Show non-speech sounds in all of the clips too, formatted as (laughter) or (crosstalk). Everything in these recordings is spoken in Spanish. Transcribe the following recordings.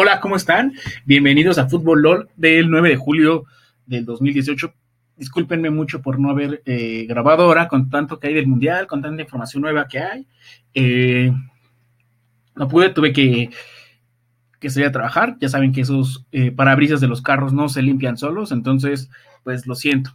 Hola, ¿cómo están? Bienvenidos a Fútbol LOL del 9 de julio del 2018. Discúlpenme mucho por no haber eh, grabado ahora con tanto que hay del Mundial, con tanta información nueva que hay. Eh, no pude, tuve que, que salir a trabajar. Ya saben que esos eh, parabrisas de los carros no se limpian solos, entonces, pues lo siento.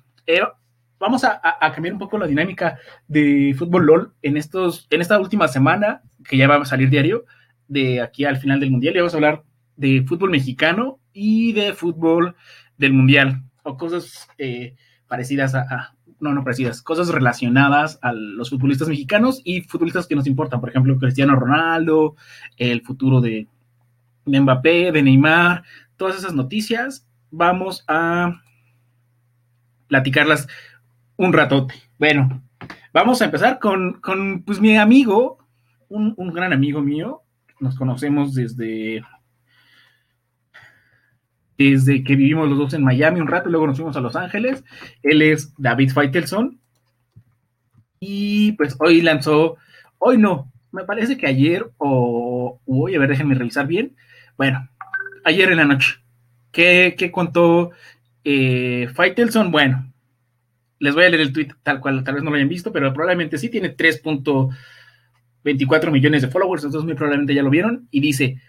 vamos a, a, cambiar un poco la dinámica de Fútbol LOL en, estos, en esta última semana, que ya va a salir diario, de aquí al final del Mundial. Y vamos a hablar de fútbol mexicano y de fútbol del mundial, o cosas eh, parecidas a, no, no parecidas, cosas relacionadas a los futbolistas mexicanos y futbolistas que nos importan, por ejemplo, Cristiano Ronaldo, el futuro de, de Mbappé, de Neymar, todas esas noticias, vamos a platicarlas un ratote. Bueno, vamos a empezar con, con pues, mi amigo, un, un gran amigo mío, nos conocemos desde desde que vivimos los dos en Miami un rato, luego nos fuimos a Los Ángeles. Él es David Feitelson. Y pues hoy lanzó, hoy no, me parece que ayer o hoy, a ver, déjenme revisar bien. Bueno, ayer en la noche. ¿Qué, qué contó eh? Bueno, les voy a leer el tweet tal cual, tal vez no lo hayan visto, pero probablemente sí tiene 3.24 millones de followers, entonces muy probablemente ya lo vieron. Y dice,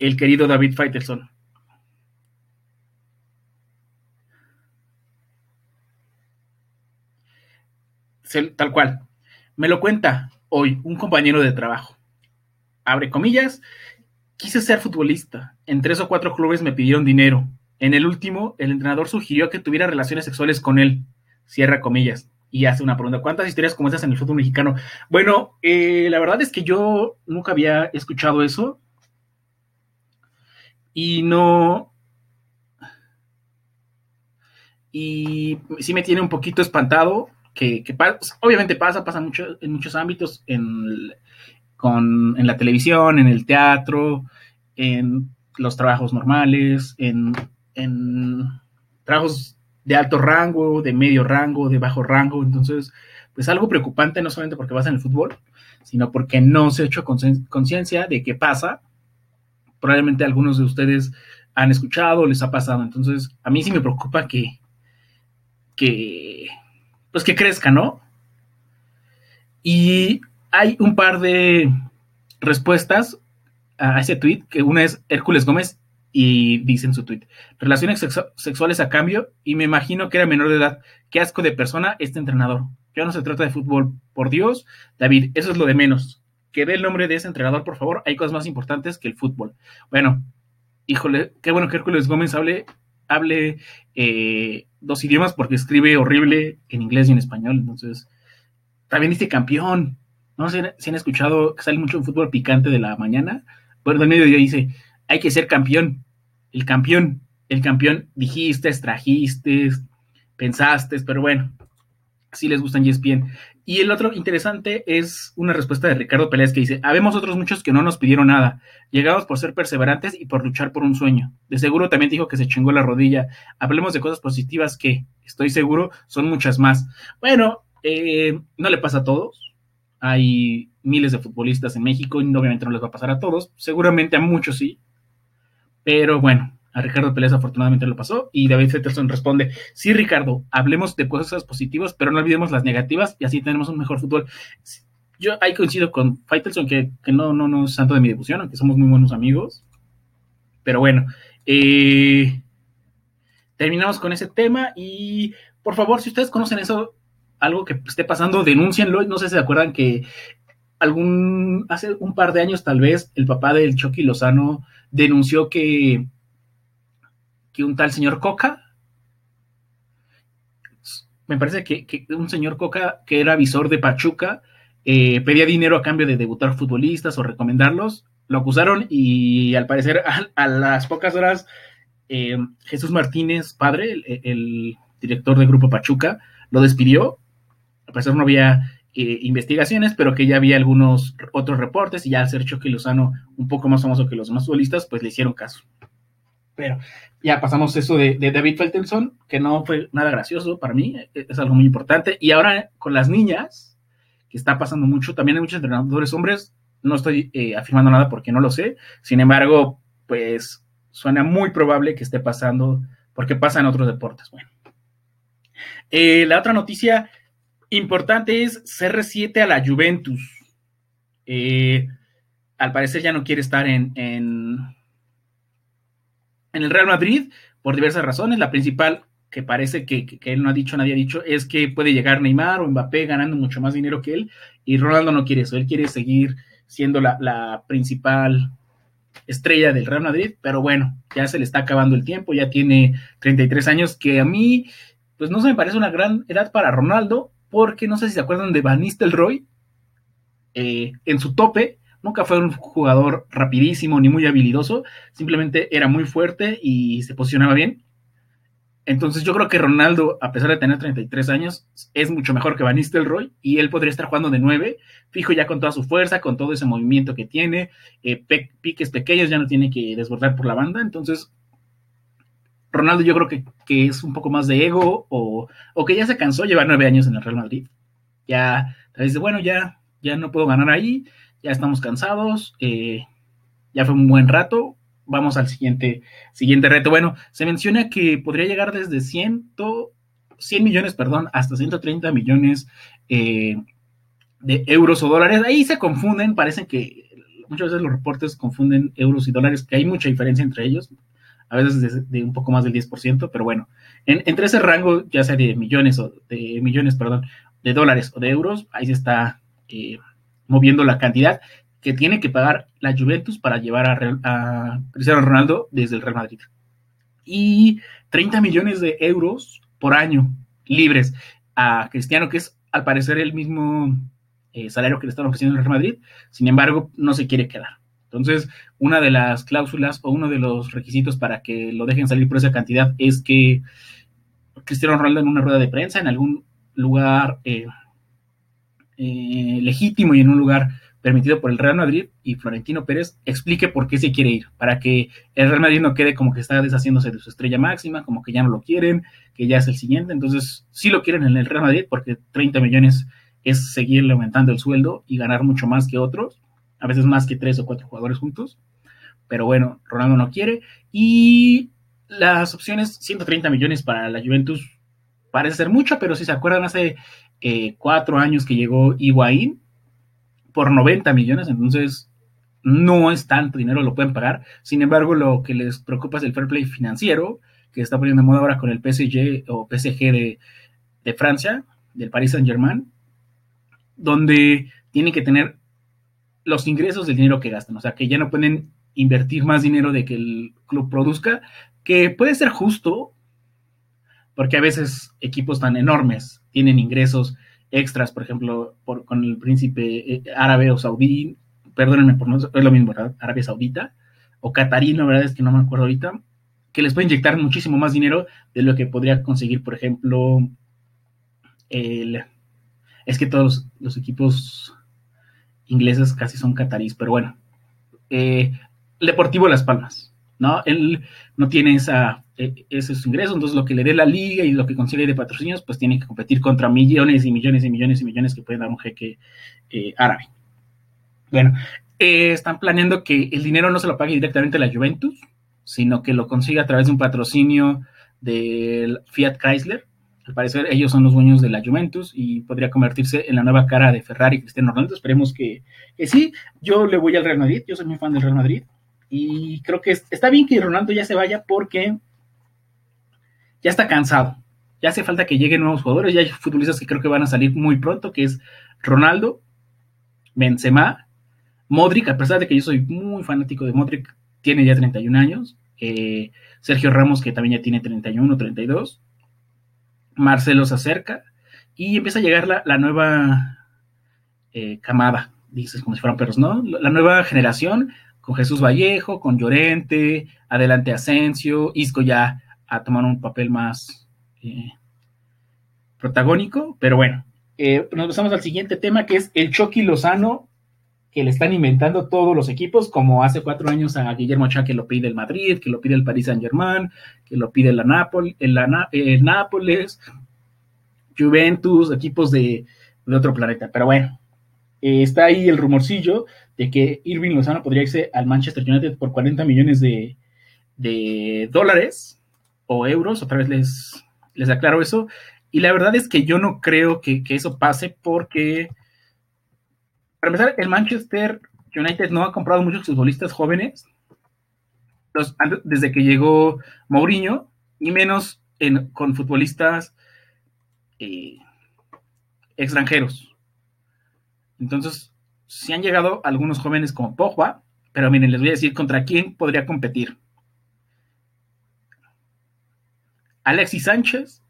el querido David Faitelson. Tal cual. Me lo cuenta hoy un compañero de trabajo. Abre comillas. Quise ser futbolista. En tres o cuatro clubes me pidieron dinero. En el último, el entrenador sugirió que tuviera relaciones sexuales con él. Cierra comillas. Y hace una pregunta. ¿Cuántas historias como esas en el fútbol mexicano? Bueno, eh, la verdad es que yo nunca había escuchado eso y no... Y sí me tiene un poquito espantado, que, obviamente pasa, pasa mucho, en muchos ámbitos, en, con, en la televisión, en el teatro, en los trabajos normales, en, en trabajos de alto rango, de medio rango, de bajo rango. Entonces, pues algo preocupante, no solamente porque pasa en el fútbol, sino porque no se ha hecho conciencia de qué pasa probablemente algunos de ustedes han escuchado, les ha pasado. Entonces, a mí sí me preocupa que, que, pues que crezca, ¿no? Y hay un par de respuestas a ese tweet, que una es Hércules Gómez y dice en su tweet, relaciones sexuales a cambio y me imagino que era menor de edad. Qué asco de persona este entrenador. Ya no se trata de fútbol, por Dios. David, eso es lo de menos que dé el nombre de ese entrenador, por favor. Hay cosas más importantes que el fútbol. Bueno, híjole, qué bueno que Hércules Gómez hable, hable eh, dos idiomas porque escribe horrible en inglés y en español. Entonces, también dice campeón. No sé si han escuchado que sale mucho un fútbol picante de la mañana. Bueno, del mediodía dice, hay que ser campeón. El campeón, el campeón, dijiste, trajiste, pensaste, pero bueno, si les gustan ESPN. Y el otro interesante es una respuesta de Ricardo Pérez que dice, habemos otros muchos que no nos pidieron nada, llegados por ser perseverantes y por luchar por un sueño. De seguro también dijo que se chingó la rodilla. Hablemos de cosas positivas que, estoy seguro, son muchas más. Bueno, eh, no le pasa a todos. Hay miles de futbolistas en México y obviamente no les va a pasar a todos. Seguramente a muchos sí. Pero bueno, a Ricardo Pérez afortunadamente lo pasó y David Fetterson responde, sí Ricardo, hablemos de cosas positivas, pero no olvidemos las negativas y así tenemos un mejor fútbol. Yo ahí coincido con Faitelson, que, no, no, no es santo de mi devoción, aunque somos muy buenos amigos. Pero bueno, eh, terminamos con ese tema y por favor, si ustedes conocen eso, algo que esté pasando, denúncienlo. No sé si se acuerdan que algún, hace un par de años tal vez, el papá del Chucky Lozano denunció que un tal señor Coca, me parece que, un señor Coca que era visor de Pachuca, eh, pedía dinero a cambio de debutar futbolistas o recomendarlos, lo acusaron y al parecer (laughs) a, las pocas horas eh, Jesús Martínez, padre, el, director del grupo Pachuca, lo despidió, a pesar no había eh, investigaciones, pero que ya había algunos otros reportes y ya al ser Chucky Lozano un poco más famoso que los demás futbolistas, pues le hicieron caso. Pero ya pasamos eso de, David Feltenson, que no fue nada gracioso para mí, e, es algo muy importante. Y ahora con las niñas, que está pasando mucho, también hay muchos entrenadores hombres No estoy eh, afirmando nada porque no lo sé. Sin embargo, pues suena muy probable que esté pasando porque pasa en otros deportes. Bueno. Eh, la otra noticia importante es CR7 a la Juventus. Eh, al parecer ya no quiere estar en, en, el Real Madrid por diversas razones. La principal, que parece que, él no ha dicho, nadie ha dicho, es que puede llegar Neymar o Mbappé ganando mucho más dinero que él y Ronaldo no quiere eso. Él quiere seguir siendo la, la principal estrella del Real Madrid, pero bueno, ya se le está acabando el tiempo, ya tiene 33 años, que a mí, pues no se me parece una gran edad para Ronaldo, porque no sé si se acuerdan de Van Nistelrooy, eh, en su tope, nunca fue un jugador rapidísimo ni muy habilidoso, simplemente era muy fuerte y se posicionaba bien. Entonces yo creo que Ronaldo, a pesar de tener 33 años, es mucho mejor que Van Nistelrooy y él podría estar jugando de 9, fijo ya con toda su fuerza, con todo ese movimiento que tiene, eh, piques pequeños, ya no tiene que desbordar por la banda. Entonces, Ronaldo yo creo que, que es un poco más de ego o, o, que ya se cansó, lleva 9 años en el Real Madrid. Ya dice, bueno, ya, ya no puedo ganar ahí, ya estamos cansados, eh, ya fue un buen rato, vamos al siguiente, siguiente reto. Bueno, se menciona que podría llegar desde 100, 100 millones, perdón, hasta 130 millones eh, de euros o dólares. Ahí se confunden, parecen que muchas veces los reportes confunden euros y dólares, que hay mucha diferencia entre ellos, a veces de, un poco más del 10%, pero bueno, entre ese rango, ya sea de millones o de millones, perdón, de dólares o de euros, ahí se está eh, moviendo la cantidad que tiene que pagar la Juventus para llevar a, Cristiano Ronaldo desde el Real Madrid. Y 30 millones de euros por año libres a Cristiano, que es al parecer el mismo eh, salario que le están ofreciendo en el Real Madrid, sin embargo, no se quiere quedar. Entonces, una de las cláusulas o uno de los requisitos para que lo dejen salir por esa cantidad es que Cristiano Ronaldo en una rueda de prensa, en algún lugar eh, eh, legítimo y en un lugar permitido por el Real Madrid y Florentino Pérez explique por qué se quiere ir, para que el Real Madrid no quede como que está deshaciéndose de su estrella máxima, como que ya no lo quieren, que ya es el siguiente. Entonces, sí lo quieren en el Real Madrid porque 30 millones es seguirle aumentando el sueldo y ganar mucho más que otros, a veces más que tres o cuatro jugadores juntos. Pero bueno, Ronaldo no quiere. Y las opciones, 130 millones para la Juventus, parece ser mucho, pero si se acuerdan, hace eh, cuatro años que llegó Higuaín, por 90 millones, entonces no es tanto dinero, lo pueden pagar. Sin embargo, lo que les preocupa es el fair play financiero, que está poniendo de moda ahora con el PSG o PSG de, de Francia, del Paris Saint Germain, donde tienen que tener los ingresos del dinero que gastan, o sea, que ya no pueden invertir más dinero de que el club produzca, que puede ser justo, porque a veces equipos tan enormes tienen ingresos extras, por ejemplo, por, con el príncipe eh, árabe o saudí, perdónenme por no, es lo mismo, ¿verdad? Arabia Saudita, o catarí, la verdad es que no me acuerdo ahorita, que les puede inyectar muchísimo más dinero de lo que podría conseguir, por ejemplo, el, es que todos los, equipos ingleses casi son catarís, pero bueno, eh, Deportivo Las Palmas, ¿no? Él no tiene esa eh, esos ingresos, entonces lo que le dé la liga y lo que consigue de patrocinios, pues tiene que competir contra millones y millones y millones y millones que puede dar un jeque eh, árabe. Bueno, eh, están planeando que el dinero no se lo pague directamente la Juventus, sino que lo consiga a través de un patrocinio del Fiat Chrysler. Al parecer ellos son los dueños de la Juventus y podría convertirse en la nueva cara de Ferrari Cristiano Ronaldo. Esperemos que, que sí. Yo le voy al Real Madrid, yo soy muy fan del Real Madrid y creo que está bien que Ronaldo ya se vaya porque ya está cansado. Ya hace falta que lleguen nuevos jugadores. Ya hay futbolistas que creo que van a salir muy pronto, que es Ronaldo, Benzema, Modric, a pesar de que yo soy muy fanático de Modric, tiene ya 31 años. Eh, Sergio Ramos, que también ya tiene 31, 32. Marcelo se acerca y empieza a llegar la, nueva eh, camada, dices como si fueran perros, ¿no? La nueva generación con Jesús Vallejo, con Llorente, adelante Asensio, Isco ya a tomar un papel más eh, protagónico, pero bueno, eh, nos pasamos al siguiente tema que es el Chucky Lozano, que le están inventando todos los equipos, como hace cuatro años a Guillermo Chá que lo pide el Madrid, que lo pide el Paris Saint Germain, que lo pide el, el Nápoles, Juventus, equipos de, otro planeta. Pero bueno, eh, está ahí el rumorcillo de que Irving Lozano podría irse al Manchester United por 40 millones de, dólares o euros, otra vez les, les aclaro eso, y la verdad es que yo no creo que, que eso pase porque, para empezar, el Manchester United no ha comprado muchos futbolistas jóvenes. Desde que llegó Mourinho, y menos con futbolistas eh, extranjeros. Entonces, si han llegado algunos jóvenes como Pogba, pero miren, les voy a decir contra quién podría competir. Alexis Sánchez,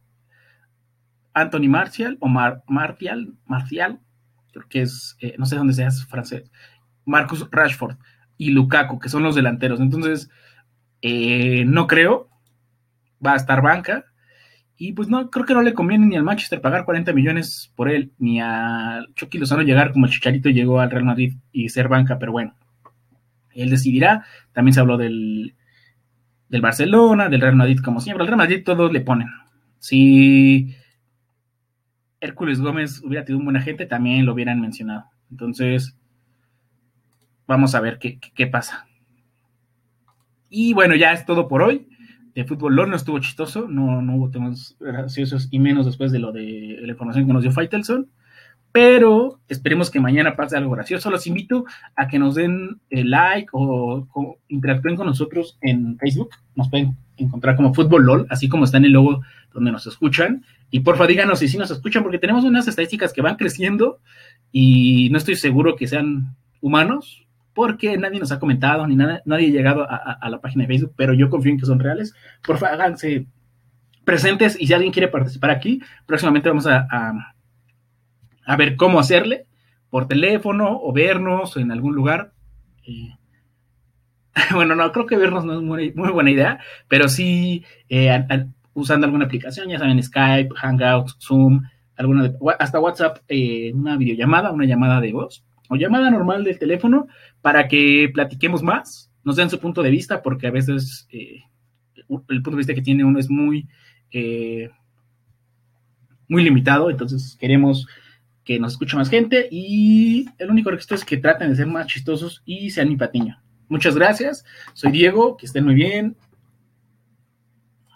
Anthony Martial o Martial, Martial, creo que es, eh, no sé dónde seas francés, Marcus Rashford y Lukaku, que son los delanteros. Entonces, eh, no creo, va a estar banca. Y pues no, creo que no le conviene ni al Manchester pagar 40 millones por él, ni a Chucky Lozano llegar como el Chicharito llegó al Real Madrid y ser banca, pero bueno, él decidirá. También se habló del, del Barcelona, del Real Madrid, como siempre. Al Real Madrid todos le ponen. Si Hércules Gómez hubiera tenido un buen agente, también lo hubieran mencionado. Entonces, vamos a ver qué, qué, pasa. Y bueno, ya es todo por hoy. De fútbol LOL no estuvo chistoso, no, no hubo temas graciosos y menos después de lo de la información que nos dio Faitelson. Pero esperemos que mañana pase algo gracioso. Los invito a que nos den el like o, interactúen con nosotros en Facebook. Nos pueden encontrar como Fútbol LOL, así como está en el logo donde nos escuchan. Y porfa, díganos si sí nos escuchan, porque tenemos unas estadísticas que van creciendo y no estoy seguro que sean humanos, porque nadie nos ha comentado, ni nada, nadie ha llegado a, la página de Facebook, pero yo confío en que son reales. Por favor, háganse presentes y si alguien quiere participar aquí, próximamente vamos a, a, ver cómo hacerle, por teléfono o vernos en algún lugar. Eh, (laughs) bueno, no, creo que vernos no es muy, muy buena idea, pero sí eh, usando alguna aplicación, ya saben, Skype, Hangouts, Zoom, alguna hasta WhatsApp, eh, una videollamada, una llamada de voz o llamada normal del teléfono para que platiquemos más, nos den su punto de vista, porque a veces eh, el punto de vista que tiene uno es muy, eh, muy limitado, entonces queremos que nos escuche más gente y el único requisito es que traten de ser más chistosos y sean mi patiño. Muchas gracias, soy Diego, que estén muy bien,